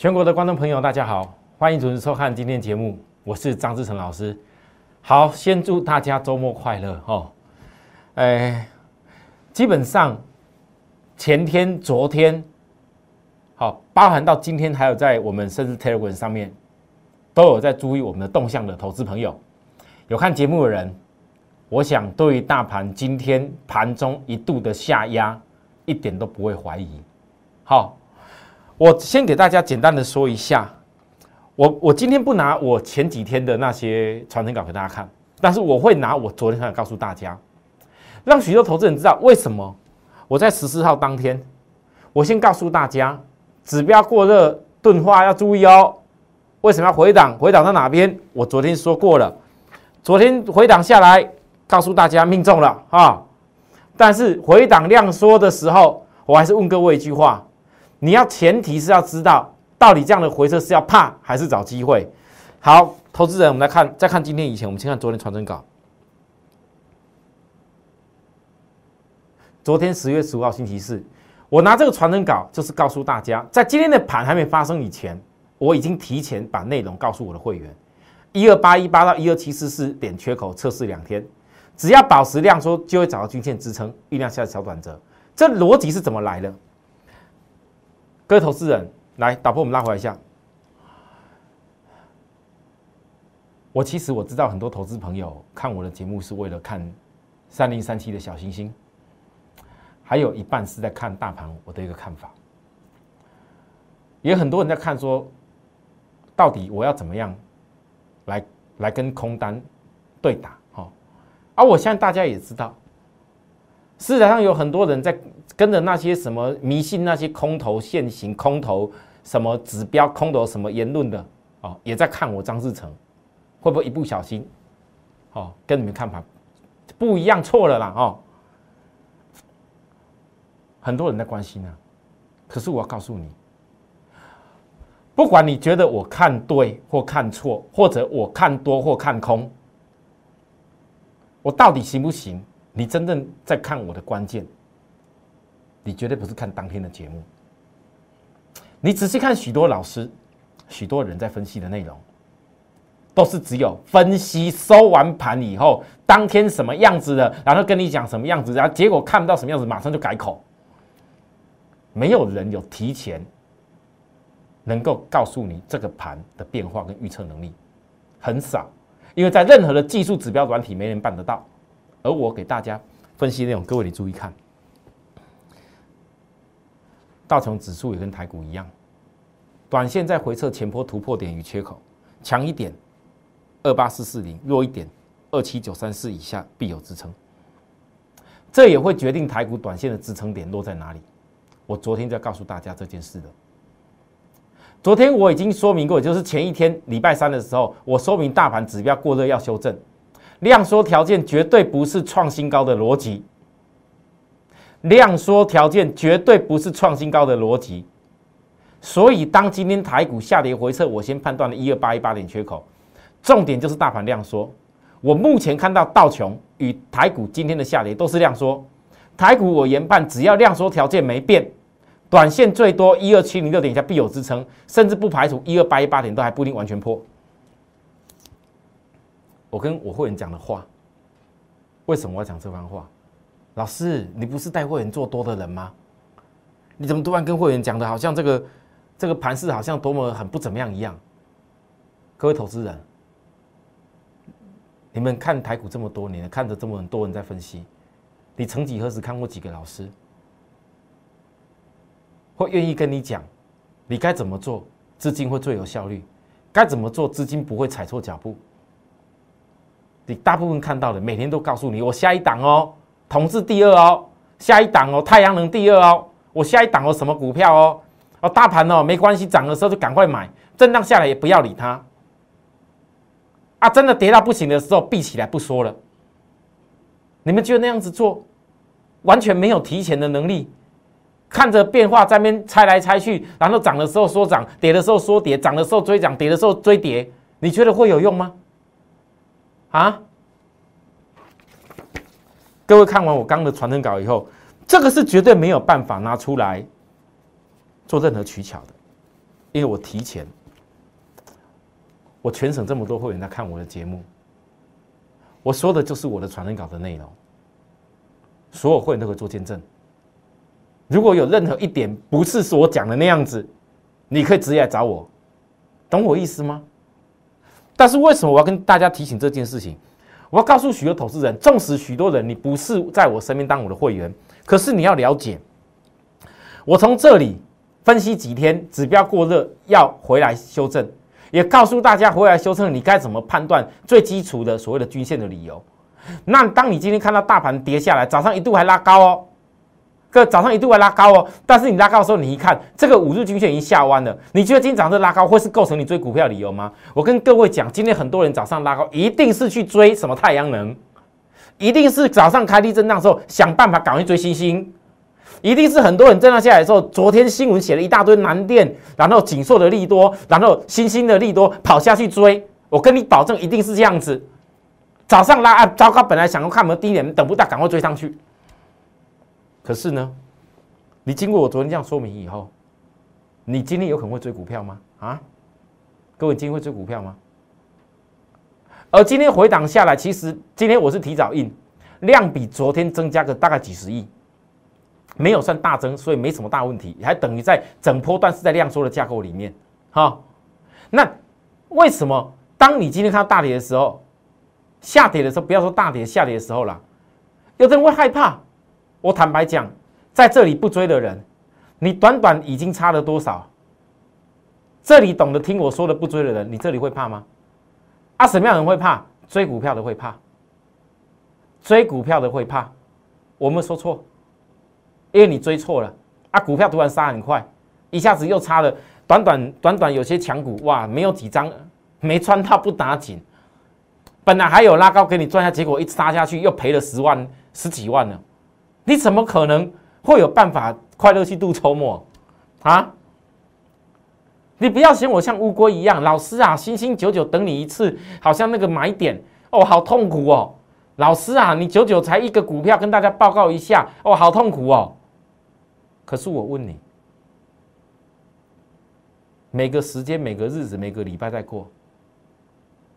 全国的观众朋友，大家好，欢迎准时收看今天节目，我是张志成老师。好，先祝大家周末快乐哈。哎，基本上前天、昨天，好，包含到今天，还有在我们甚至 Telegram 上面，都有在注意我们的动向的投资朋友，有看节目的人，我想对于大盘今天盘中一度的下压，一点都不会怀疑。好。我先给大家简单的说一下，我我今天不拿我前几天的那些传真稿给大家看，但是我会拿我昨天的告诉大家，让许多投资人知道为什么我在十四号当天，我先告诉大家指标过热钝化要注意哦，为什么要回档？回档到哪边？我昨天说过了，昨天回档下来，告诉大家命中了啊，但是回档量缩的时候，我还是问各位一句话。你要前提是要知道，到底这样的回撤是要怕还是找机会？好，投资人，我们来看，再看今天以前，我们先看昨天传真稿。昨天十月十五号星期四，我拿这个传真稿，就是告诉大家，在今天的盘还没发生以前，我已经提前把内容告诉我的会员：一二八一八到一二七四四点缺口测试两天，只要保持量缩，就会找到均线支撑，酝酿下小转折。这逻辑是怎么来的？各位投资人，来打破我们拉回来一下。我其实我知道很多投资朋友看我的节目是为了看三零三七的小星星，还有一半是在看大盘我的一个看法。也很多人在看说，到底我要怎么样来来跟空单对打？哈，而我相信大家也知道。市场上有很多人在跟着那些什么迷信那些空头现行空头什么指标空头什么言论的哦，也在看我张志成会不会一不小心哦跟你们看法不一样错了啦哦，很多人在关心啊，可是我要告诉你，不管你觉得我看对或看错，或者我看多或看空，我到底行不行？你真正在看我的关键，你绝对不是看当天的节目。你仔细看许多老师、许多人在分析的内容，都是只有分析收完盘以后，当天什么样子的，然后跟你讲什么样子，然后结果看不到什么样子，马上就改口。没有人有提前能够告诉你这个盘的变化跟预测能力，很少，因为在任何的技术指标软体，没人办得到。而我给大家分析内容，各位你注意看，道琼指数也跟台股一样，短线在回撤前坡突破点与缺口，强一点二八四四零，弱一点二七九三四以下必有支撑，这也会决定台股短线的支撑点落在哪里。我昨天就告诉大家这件事的，昨天我已经说明过，就是前一天礼拜三的时候，我说明大盘指标过热要修正。量缩条件绝对不是创新高的逻辑，量缩条件绝对不是创新高的逻辑，所以当今天台股下跌回撤，我先判断了一二八一八点缺口，重点就是大盘量缩。我目前看到道琼与台股今天的下跌都是量缩，台股我研判只要量缩条件没变，短线最多一二七零六点以下必有支撑，甚至不排除一二八一八点都还不一定完全破。我跟我会员讲的话，为什么我要讲这番话？老师，你不是带会员做多的人吗？你怎么突然跟会员讲的，好像这个这个盘势好像多么很不怎么样一样？各位投资人，你们看台股这么多年，看着这么多人在分析，你曾几何时看过几个老师会愿意跟你讲，你该怎么做，资金会最有效率？该怎么做，资金不会踩错脚步？你大部分看到的，每天都告诉你，我下一档哦，统治第二哦，下一档哦，太阳能第二哦，我下一档哦，什么股票哦，哦，大盘哦，没关系，涨的时候就赶快买，震荡下来也不要理它，啊，真的跌到不行的时候，闭起来不说了。你们觉得那样子做，完全没有提前的能力，看着变化在那边猜来猜去，然后涨的时候说涨，跌的时候说跌，涨的时候追涨，跌的时候追跌，你觉得会有用吗？啊！各位看完我刚的传真稿以后，这个是绝对没有办法拿出来做任何取巧的。因为我提前，我全省这么多会员在看我的节目，我说的就是我的传真稿的内容，所有会员都可以做见证。如果有任何一点不是所讲的那样子，你可以直接来找我，懂我意思吗？但是为什么我要跟大家提醒这件事情？我要告诉许多投资人，纵使许多人你不是在我身边当我的会员，可是你要了解，我从这里分析几天指标过热要回来修正，也告诉大家回来修正你该怎么判断最基础的所谓的均线的理由。那当你今天看到大盘跌下来，早上一度还拉高哦。个早上一度还拉高哦，但是你拉高的时候，你一看这个五日均线已经下弯了，你觉得今天早上这拉高会是构成你追股票理由吗？我跟各位讲，今天很多人早上拉高，一定是去追什么太阳能，一定是早上开低震荡的时候想办法赶快追星星，一定是很多人震荡下来的时候，昨天新闻写了一大堆南电，然后锦硕的利多，然后新兴的利多跑下去追，我跟你保证一定是这样子，早上拉啊，糟糕，本来想要看有没有低点，等不到，赶快追上去。可是呢，你经过我昨天这样说明以后，你今天有可能会追股票吗？啊，各位今天会追股票吗？而今天回档下来，其实今天我是提早印，量比昨天增加个大概几十亿，没有算大增，所以没什么大问题，还等于在整波段是在量缩的架构里面。好，那为什么当你今天看到大跌的时候，下跌的时候，不要说大跌下跌的时候了，有的人会害怕。我坦白讲，在这里不追的人，你短短已经差了多少？这里懂得听我说的不追的人，你这里会怕吗？啊，什么样人会怕？追股票的会怕，追股票的会怕。我没说错，因为你追错了啊！股票突然杀很快，一下子又差了，短短短短有些强股哇，没有几张没穿套不打紧，本来还有拉高给你赚下，结果一杀下去又赔了十万十几万了。你怎么可能会有办法快乐去度周末啊？你不要嫌我像乌龟一样，老师啊，星星九九等你一次，好像那个买点哦，好痛苦哦。老师啊，你九九才一个股票，跟大家报告一下哦，好痛苦哦。可是我问你，每个时间、每个日子、每个礼拜在过，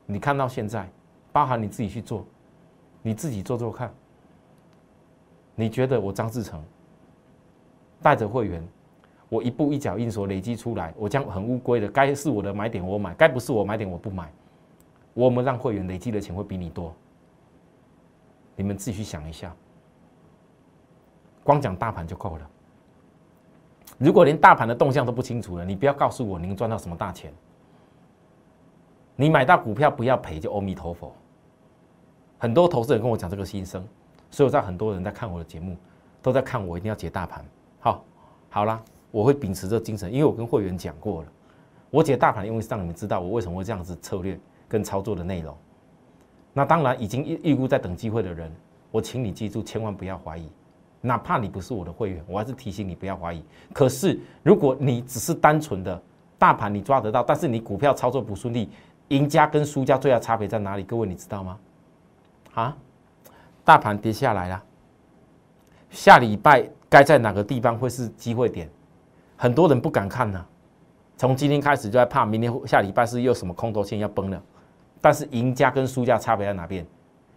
你看到现在，包含你自己去做，你自己做做看。你觉得我张志成带着会员，我一步一脚印所累积出来，我将很乌龟的，该是我的买点我买，该不是我买点我不买。我们让会员累积的钱会比你多，你们自己去想一下。光讲大盘就够了。如果连大盘的动向都不清楚了，你不要告诉我您赚到什么大钱。你买到股票不要赔，就阿弥陀佛。很多投资人跟我讲这个心声。所以我知道很多人在看我的节目，都在看我一定要解大盘。好，好啦，我会秉持这精神，因为我跟会员讲过了，我解大盘，因为让你们知道我为什么会这样子策略跟操作的内容。那当然，已经预预估在等机会的人，我请你记住，千万不要怀疑，哪怕你不是我的会员，我还是提醒你不要怀疑。可是，如果你只是单纯的大盘你抓得到，但是你股票操作不顺利，赢家跟输家最大差别在哪里？各位你知道吗？啊？大盘跌下来了，下礼拜该在哪个地方会是机会点？很多人不敢看呢。从今天开始就在怕，明天下礼拜是又什么空头线要崩了。但是赢家跟输家差别在哪边？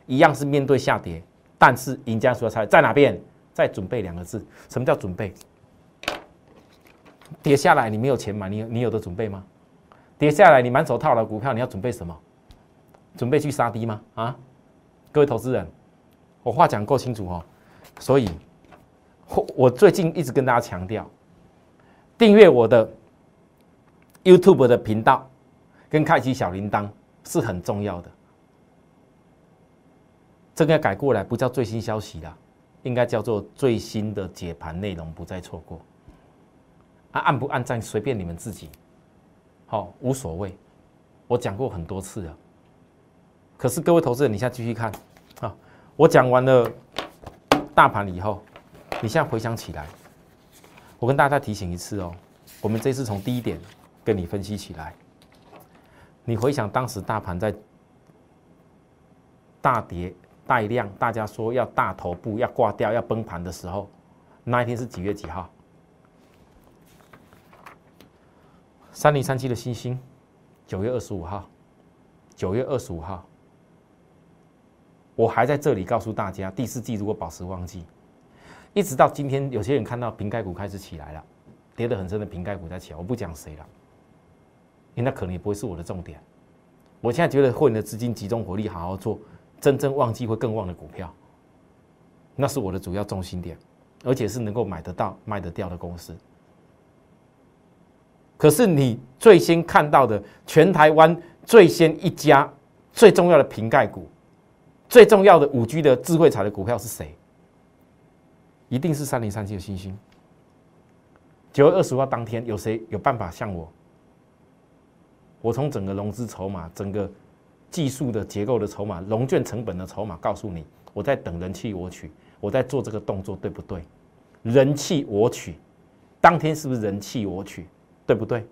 一样是面对下跌，但是赢家输家差在哪边？在准备两个字。什么叫准备？跌下来你没有钱买，你你有的准备吗？跌下来你满手套牢股票，你要准备什么？准备去杀低吗？啊，各位投资人。我话讲够清楚哦，所以，我最近一直跟大家强调，订阅我的 YouTube 的频道，跟开启小铃铛是很重要的。这个要改过来，不叫最新消息啦，应该叫做最新的解盘内容，不再错过。按不按赞随便你们自己，好无所谓。我讲过很多次了，可是各位投资人，你现在继续看。我讲完了大盘以后，你现在回想起来，我跟大家提醒一次哦，我们这次从低点跟你分析起来，你回想当时大盘在大跌带量，大家说要大头部要挂掉要崩盘的时候，那一天是几月几号？三零三七的星星，九月二十五号，九月二十五号，我还在这里告诉大家，第四季如果保持旺季，一直到今天，有些人看到瓶盖股开始起来了，跌得很深的瓶盖股在起来，我不讲谁了，因为那可能也不会是我的重点。我现在觉得会员的资金集中火力，好好做真正旺季会更旺的股票，那是我的主要重心点，而且是能够买得到、卖得掉的公司。可是你最先看到的全台湾最先一家最重要的瓶盖股、最重要的五 G 的智慧财的股票是谁？一定是三零三七的星星。九月二十号当天，有谁有办法像我？我从整个融资筹码、整个技术的结构的筹码、融券成本的筹码，告诉你，我在等人气我取，我在做这个动作，对不对？人气我取，当天是不是人气我取？对不对？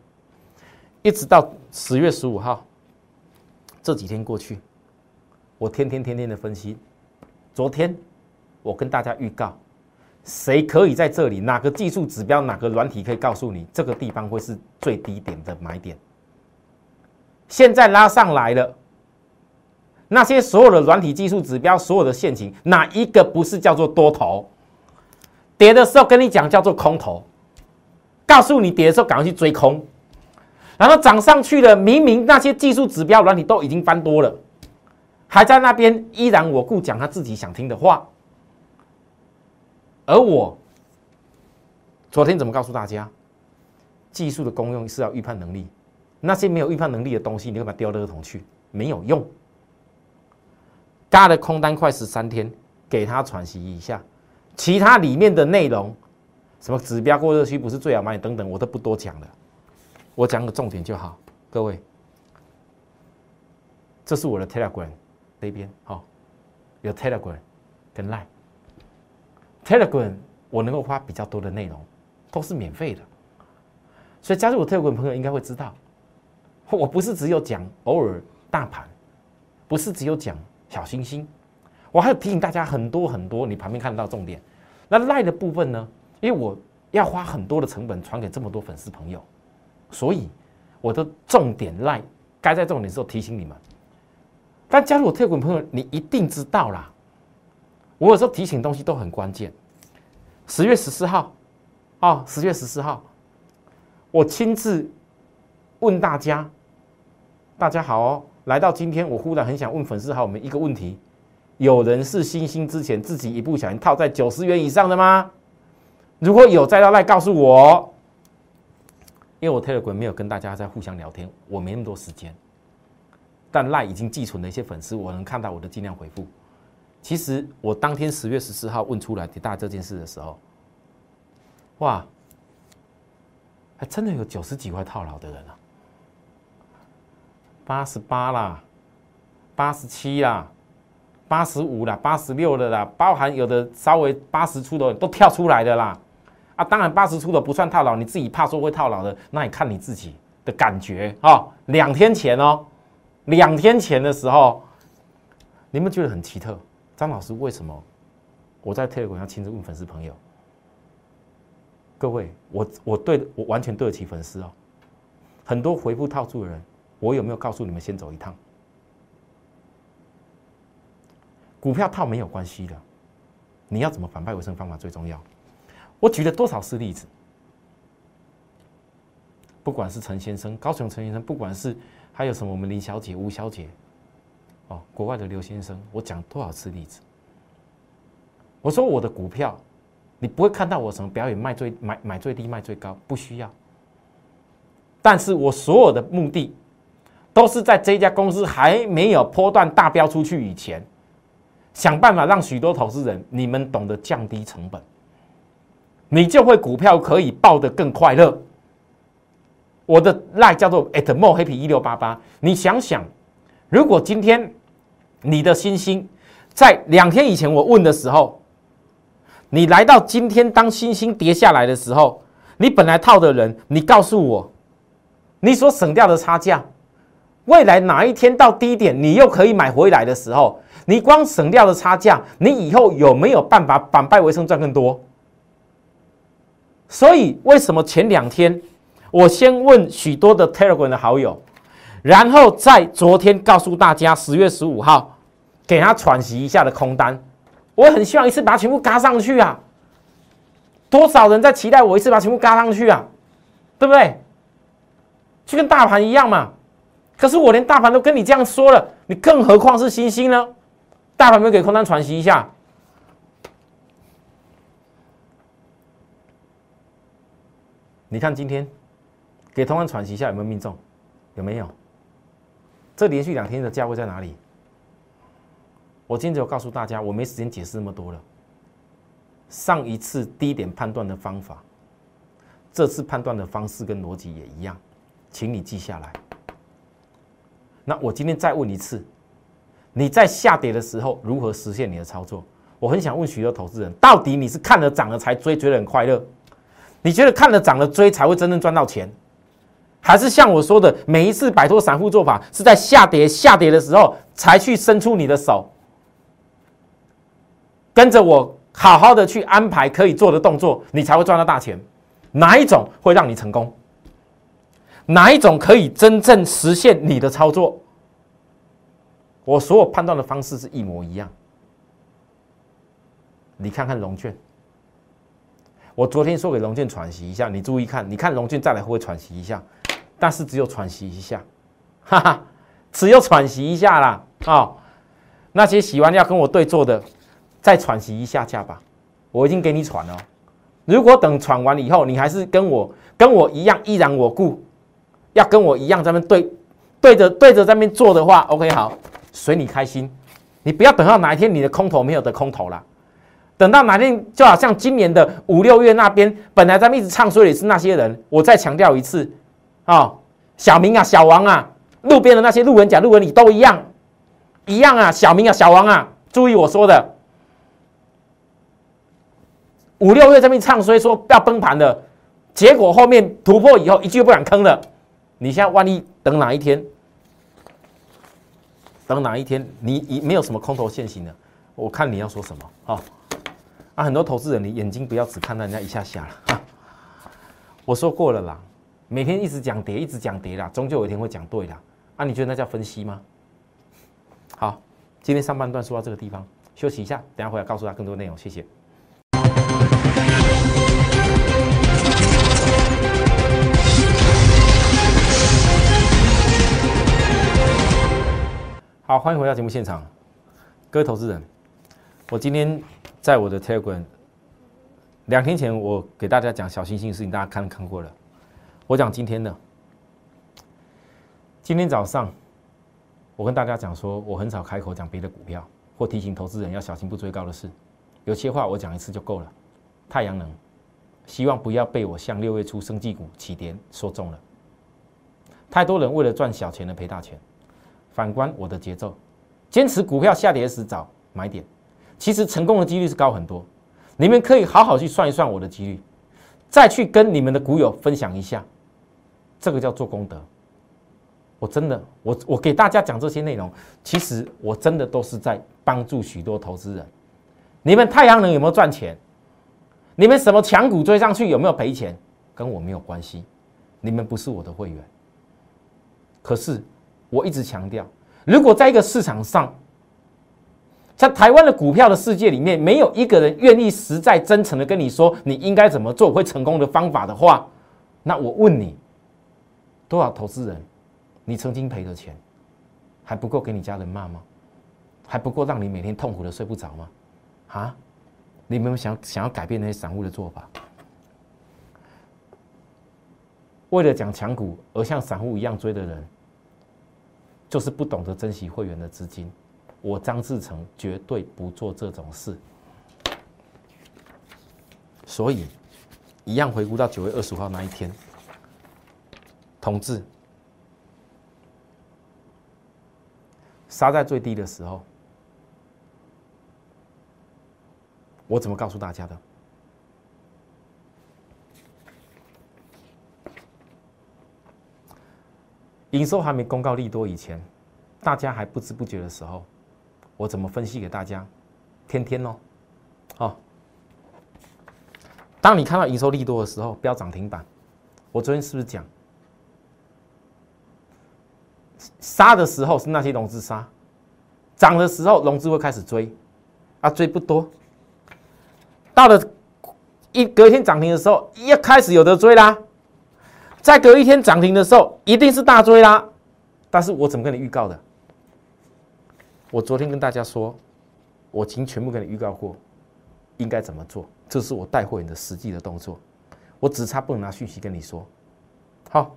一直到十月十五号，这几天过去，我天天天天的分析。昨天我跟大家预告，谁可以在这里？哪个技术指标？哪个软体可以告诉你这个地方会是最低点的买点？现在拉上来了，那些所有的软体技术指标，所有的陷阱，哪一个不是叫做多头？跌的时候跟你讲叫做空头。告诉你跌的时候赶快去追空，然后涨上去了，明明那些技术指标软体都已经翻多了，还在那边依然我故讲他自己想听的话。而我昨天怎么告诉大家？技术的功用是要预判能力，那些没有预判能力的东西，你会把它丢垃圾桶去，没有用。嘎的空单快十三天，给他喘息一下，其他里面的内容。什么指标过热区不是最好买等等，我都不多讲了，我讲个重点就好。各位，这是我的 Telegram 那边，好，有 Telegram 跟 Line。Telegram 我能够发比较多的内容，都是免费的，所以加入我 Telegram 朋友应该会知道，我不是只有讲偶尔大盘，不是只有讲小星星，我还有提醒大家很多很多你旁边看得到重点。那 Line 的部分呢？因为我要花很多的成本传给这么多粉丝朋友，所以我的重点赖该在重点时候提醒你们。但加入我特股朋友，你一定知道啦。我有时候提醒东西都很关键。十月十四号，哦，十月十四号，我亲自问大家，大家好哦，来到今天，我忽然很想问粉丝好我们一个问题：有人是星星之前自己一不小心套在九十元以上的吗？如果有再到来告诉我，因为我特股没有跟大家在互相聊天，我没那么多时间。但赖已经寄存的一些粉丝，我能看到，我的尽量回复。其实我当天十月十四号问出来给大家这件事的时候，哇，还真的有九十几块套牢的人啊，八十八啦，八十七啦，八十五啦，八十六的啦，包含有的稍微八十出的都跳出来的啦。啊，当然八十出的不算套牢，你自己怕说会套牢的，那你看你自己的感觉啊。两天前哦，两天前的时候，你们觉得很奇特，张老师为什么我在特股要亲自问粉丝朋友？各位，我我对我完全对得起粉丝哦。很多回复套住的人，我有没有告诉你们先走一趟？股票套没有关系的，你要怎么反败为胜方法最重要。我举了多少次例子？不管是陈先生、高雄陈先生，不管是还有什么我们林小姐、吴小姐，哦，国外的刘先生，我讲多少次例子？我说我的股票，你不会看到我什么表演卖最买买最低卖最高，不需要。但是我所有的目的，都是在这家公司还没有波段大标出去以前，想办法让许多投资人你们懂得降低成本。你就会股票可以抱得更快乐。我的赖叫做 at more happy 一六八八。你想想，如果今天你的星星在两天以前我问的时候，你来到今天当星星跌下来的时候，你本来套的人，你告诉我，你所省掉的差价，未来哪一天到低点你又可以买回来的时候，你光省掉的差价，你以后有没有办法反败为胜赚更多？所以，为什么前两天我先问许多的 Telegram 的好友，然后在昨天告诉大家十月十五号给他喘息一下的空单，我很希望一次把它全部嘎上去啊！多少人在期待我一次把全部嘎上去啊？对不对？就跟大盘一样嘛。可是我连大盘都跟你这样说了，你更何况是星星呢？大盘没有给空单喘息一下？你看今天给同样喘息一下有没有命中？有没有？这连续两天的价位在哪里？我今天只有告诉大家，我没时间解释那么多了。上一次低点判断的方法，这次判断的方式跟逻辑也一样，请你记下来。那我今天再问一次，你在下跌的时候如何实现你的操作？我很想问许多投资人，到底你是看了涨了才追，觉得很快乐？你觉得看了涨了追才会真正赚到钱，还是像我说的，每一次摆脱散户做法是在下跌下跌的时候才去伸出你的手，跟着我好好的去安排可以做的动作，你才会赚到大钱？哪一种会让你成功？哪一种可以真正实现你的操作？我所有判断的方式是一模一样。你看看龙卷。我昨天说给龙俊喘息一下，你注意看，你看龙俊再来会不会喘息一下？但是只有喘息一下，哈哈，只有喘息一下啦。啊！那些喜欢要跟我对坐的，再喘息一下下吧。我已经给你喘了。如果等喘完以后，你还是跟我跟我一样依然我故，要跟我一样在那对对着对着在那边做的话，OK 好，随你开心。你不要等到哪一天你的空头没有的空头了。等到哪天，就好像今年的五六月那边，本来咱们一直唱衰的是那些人。我再强调一次，啊，小明啊，小王啊，路边的那些路人甲、路人乙都一样，一样啊，小明啊，小王啊，注意我说的，五六月这边唱衰说要崩盘的，结果后面突破以后一句不敢吭了。你现在万一等哪一天，等哪一天你已没有什么空头现行的，我看你要说什么啊？啊，很多投资人，你眼睛不要只看到人家一下下了。我说过了啦，每天一直讲跌，一直讲跌啦，终究有一天会讲对的。啊，你觉得那叫分析吗？好，今天上半段说到这个地方，休息一下，等下回来告诉他更多内容。谢谢。好，欢迎回到节目现场，各位投资人，我今天。在我的 Telegram，两天前我给大家讲小星星的事情，大家看看过了。我讲今天的，今天早上我跟大家讲说，我很少开口讲别的股票，或提醒投资人要小心不追高的事。有些话我讲一次就够了。太阳能，希望不要被我像六月初生技股起跌说中了。太多人为了赚小钱而赔大钱。反观我的节奏，坚持股票下跌时找买点。其实成功的几率是高很多，你们可以好好去算一算我的几率，再去跟你们的股友分享一下，这个叫做功德。我真的，我我给大家讲这些内容，其实我真的都是在帮助许多投资人。你们太阳能有没有赚钱？你们什么强股追上去有没有赔钱？跟我没有关系，你们不是我的会员。可是我一直强调，如果在一个市场上，在台湾的股票的世界里面，没有一个人愿意实在真诚的跟你说你应该怎么做会成功的方法的话，那我问你，多少投资人，你曾经赔的钱，还不够给你家人骂吗？还不够让你每天痛苦的睡不着吗？啊？你有没有想想要改变那些散户的做法？为了讲强股而像散户一样追的人，就是不懂得珍惜会员的资金。我张志成绝对不做这种事，所以一样回顾到九月二十五号那一天，同志杀在最低的时候，我怎么告诉大家的？营收还没公告利多以前，大家还不知不觉的时候。我怎么分析给大家？天天哦，哦。当你看到营收利多的时候，标涨停板，我昨天是不是讲，杀的时候是那些融资杀，涨的时候融资会开始追，啊，追不多，到了一隔一天涨停的时候，一开始有的追啦，再隔一天涨停的时候，一定是大追啦。但是我怎么跟你预告的？我昨天跟大家说，我已经全部跟你预告过，应该怎么做。这是我带货员的实际的动作，我只差不能拿讯息跟你说。好，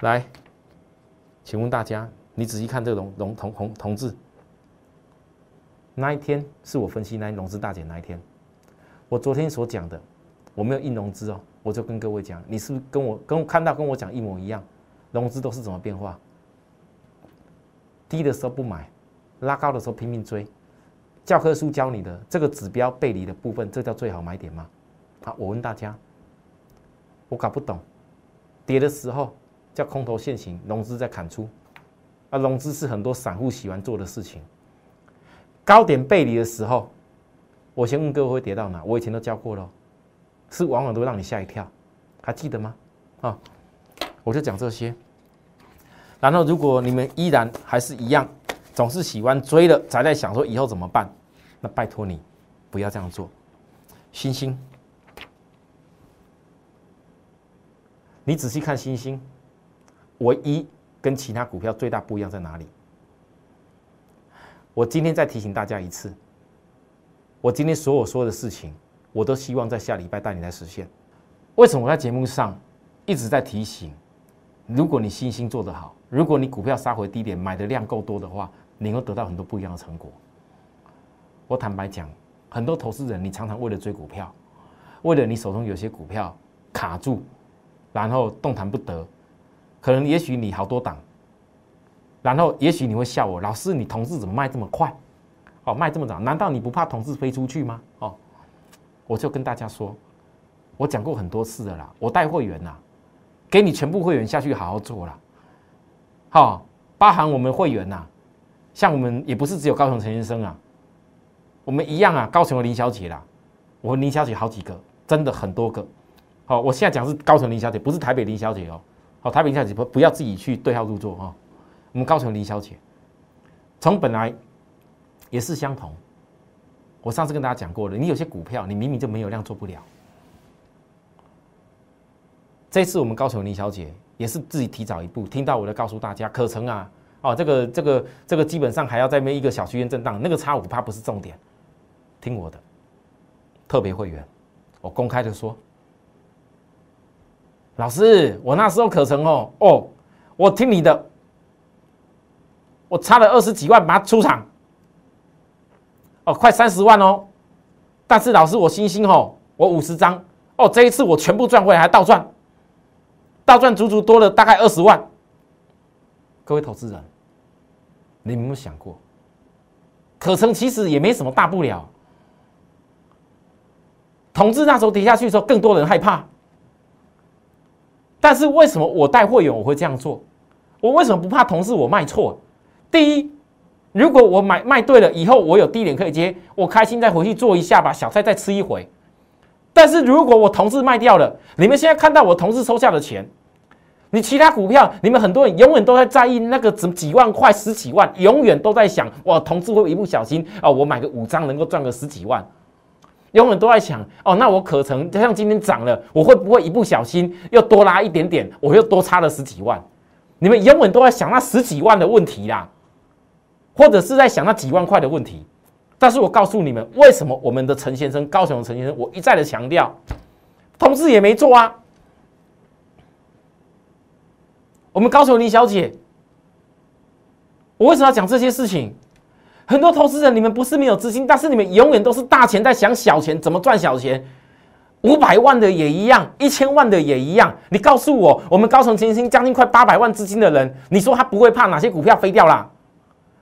来，请问大家，你仔细看这个龙龙同同同志，那一天是我分析那融资大减那一天，我昨天所讲的，我没有印融资哦，我就跟各位讲，你是不是跟我跟我看到跟我讲一模一样？融资都是怎么变化？低的时候不买，拉高的时候拼命追。教科书教你的这个指标背离的部分，这叫最好买点吗？好，我问大家，我搞不懂。跌的时候叫空头现行，融资在砍出，啊，融资是很多散户喜欢做的事情。高点背离的时候，我先问各位会跌到哪？我以前都教过了，是往往都让你吓一跳，还记得吗？啊？我就讲这些，然后如果你们依然还是一样，总是喜欢追了，才在想说以后怎么办，那拜托你不要这样做。星星，你仔细看星星，唯一跟其他股票最大不一样在哪里？我今天再提醒大家一次，我今天所有说的事情，我都希望在下礼拜带你来实现。为什么我在节目上一直在提醒？如果你信心做得好，如果你股票杀回低点买的量够多的话，你会得到很多不一样的成果。我坦白讲，很多投资人，你常常为了追股票，为了你手中有些股票卡住，然后动弹不得，可能也许你好多档，然后也许你会笑我，老师你同事怎么卖这么快？哦，卖这么早，难道你不怕同事飞出去吗？哦，我就跟大家说，我讲过很多次的啦，我带会员呐。给你全部会员下去好好做了，好，包含我们会员呐，像我们也不是只有高雄陈先生啊，我们一样啊，高雄的林小姐啦，我林小姐好几个，真的很多个，好，我现在讲是高雄林小姐，不是台北林小姐哦，好，台北林小姐不不要自己去对号入座啊，我们高雄林小姐，从本来也是相同，我上次跟大家讲过了，你有些股票你明明就没有量做不了。这次我们高雄林小姐也是自己提早一步听到我的，告诉大家可成啊！哦，这个这个这个基本上还要在那一个小区间震荡，那个差五趴不是重点，听我的，特别会员，我公开的说，老师，我那时候可成哦哦，我听你的，我差了二十几万把它出场，哦，快三十万哦，但是老师我星星哦，我五十张哦，这一次我全部赚回来还倒赚。倒赚足足多了大概二十万，各位投资人，你有没有想过，可成其实也没什么大不了。统治那时候跌下去的时候，更多人害怕。但是为什么我带会员我会这样做？我为什么不怕同事我卖错？第一，如果我买卖对了，以后我有低点可以接，我开心再回去做一下，把小菜再吃一回。但是如果我同事卖掉了，你们现在看到我同事收下的钱。你其他股票，你们很多人永远都在在意那个几几万块、十几万，永远都在想，哇，同事会一不小心哦，我买个五张能够赚个十几万，永远都在想，哦，那我可成像今天涨了，我会不会一不小心又多拉一点点，我又多差了十几万？你们永远都在想那十几万的问题啦，或者是在想那几万块的问题。但是我告诉你们，为什么我们的陈先生、高雄的陈先生，我一再的强调，同志也没做啊。我们高雄林小姐，我为什么要讲这些事情？很多投资人，你们不是没有资金，但是你们永远都是大钱在想小钱，怎么赚小钱？五百万的也一样，一千万的也一样。你告诉我，我们高雄金星将近快八百万资金的人，你说他不会怕哪些股票飞掉啦？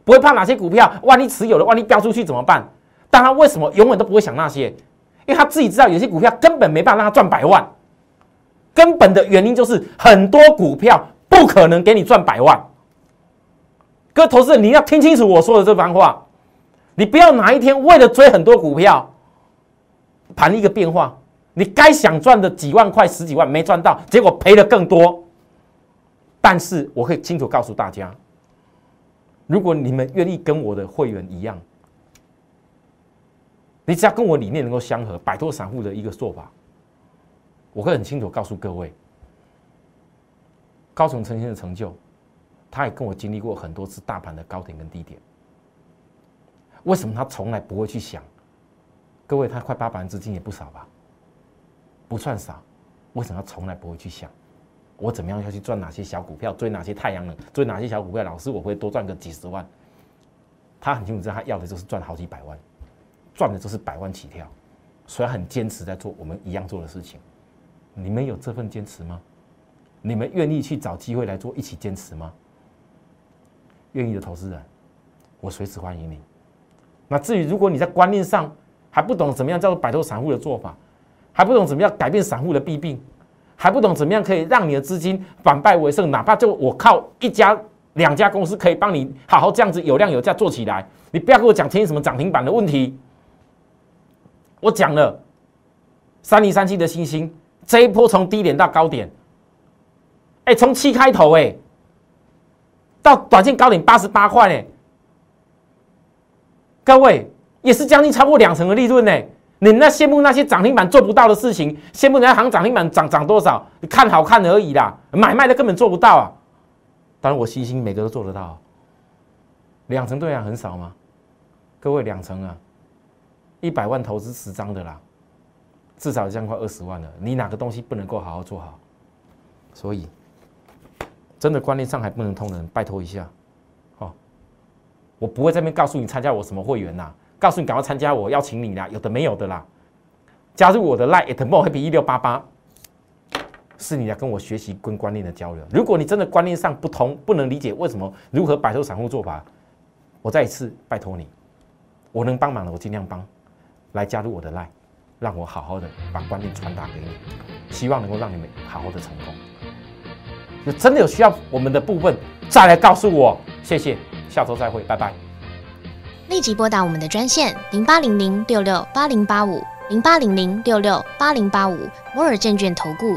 不会怕哪些股票？万一持有了，万一飙出去怎么办？但他为什么永远都不会想那些？因为他自己知道有些股票根本没办法让他赚百万，根本的原因就是很多股票。不可能给你赚百万，各位投资人，你要听清楚我说的这番话，你不要哪一天为了追很多股票，盘一个变化，你该想赚的几万块、十几万没赚到，结果赔了更多。但是我可以清楚告诉大家，如果你们愿意跟我的会员一样，你只要跟我理念能够相合，摆脱散户的一个做法，我会很清楚告诉各位，高层呈现的成就，他也跟我经历过很多次大盘的高点跟低点。为什么他从来不会去想？各位，他快八百万资金也不少吧？不算少。为什么他从来不会去想，我怎么样要去赚哪些小股票，追哪些太阳能，追哪些小股票？老师，我会多赚个几十万。他很清楚知道，他要的就是赚好几百万，赚的就是百万起跳，所以很坚持在做我们一样做的事情。你们有这份坚持吗？你们愿意去找机会来做，一起坚持吗？愿意的投资人，我随时欢迎你。那至于如果你在观念上还不懂怎么样叫做摆脱散户的做法，还不懂怎么样改变散户的弊病，还不懂怎么样可以让你的资金反败为胜，哪怕就我靠一家两家公司可以帮你好好这样子有量有价做起来，你不要跟我讲天什么涨停板的问题。我讲了，三零三七的星星这一波从低点到高点，哎，从七开头哎，到短线高点八十八块呢。各位也是将近超过两成的利润呢，你那羡慕那些涨停板做不到的事情，羡慕人家行涨停板涨涨多少，你看好看而已啦，买卖的根本做不到啊。当然我星星每个都做得到，两成对啊很少吗？各位两成啊，一百万投资十张的啦，至少这样快二十万了，你哪个东西不能够好好做好？所以真的观念上还不能通的人，拜托一下。哦我不会在那边告诉你参加我什么会员呐，告诉你赶快参加我邀请你啦，有的没有的啦。加入我的 Line at more happy 一六八八，是你来跟我学习跟观念的交流。如果你真的观念上不通，不能理解为什么如何摆脱散户做法，我再一次拜托你，我能帮忙的我尽量帮，来加入我的 Line，让我好好的把观念传达给你，希望能够让你们好好的成功。有真的有需要我们的部分，再来告诉我，谢谢。下周再会，拜拜。立即拨打我们的专线零八零零六六八零八五零八零零六六八零八五摩尔证券投顾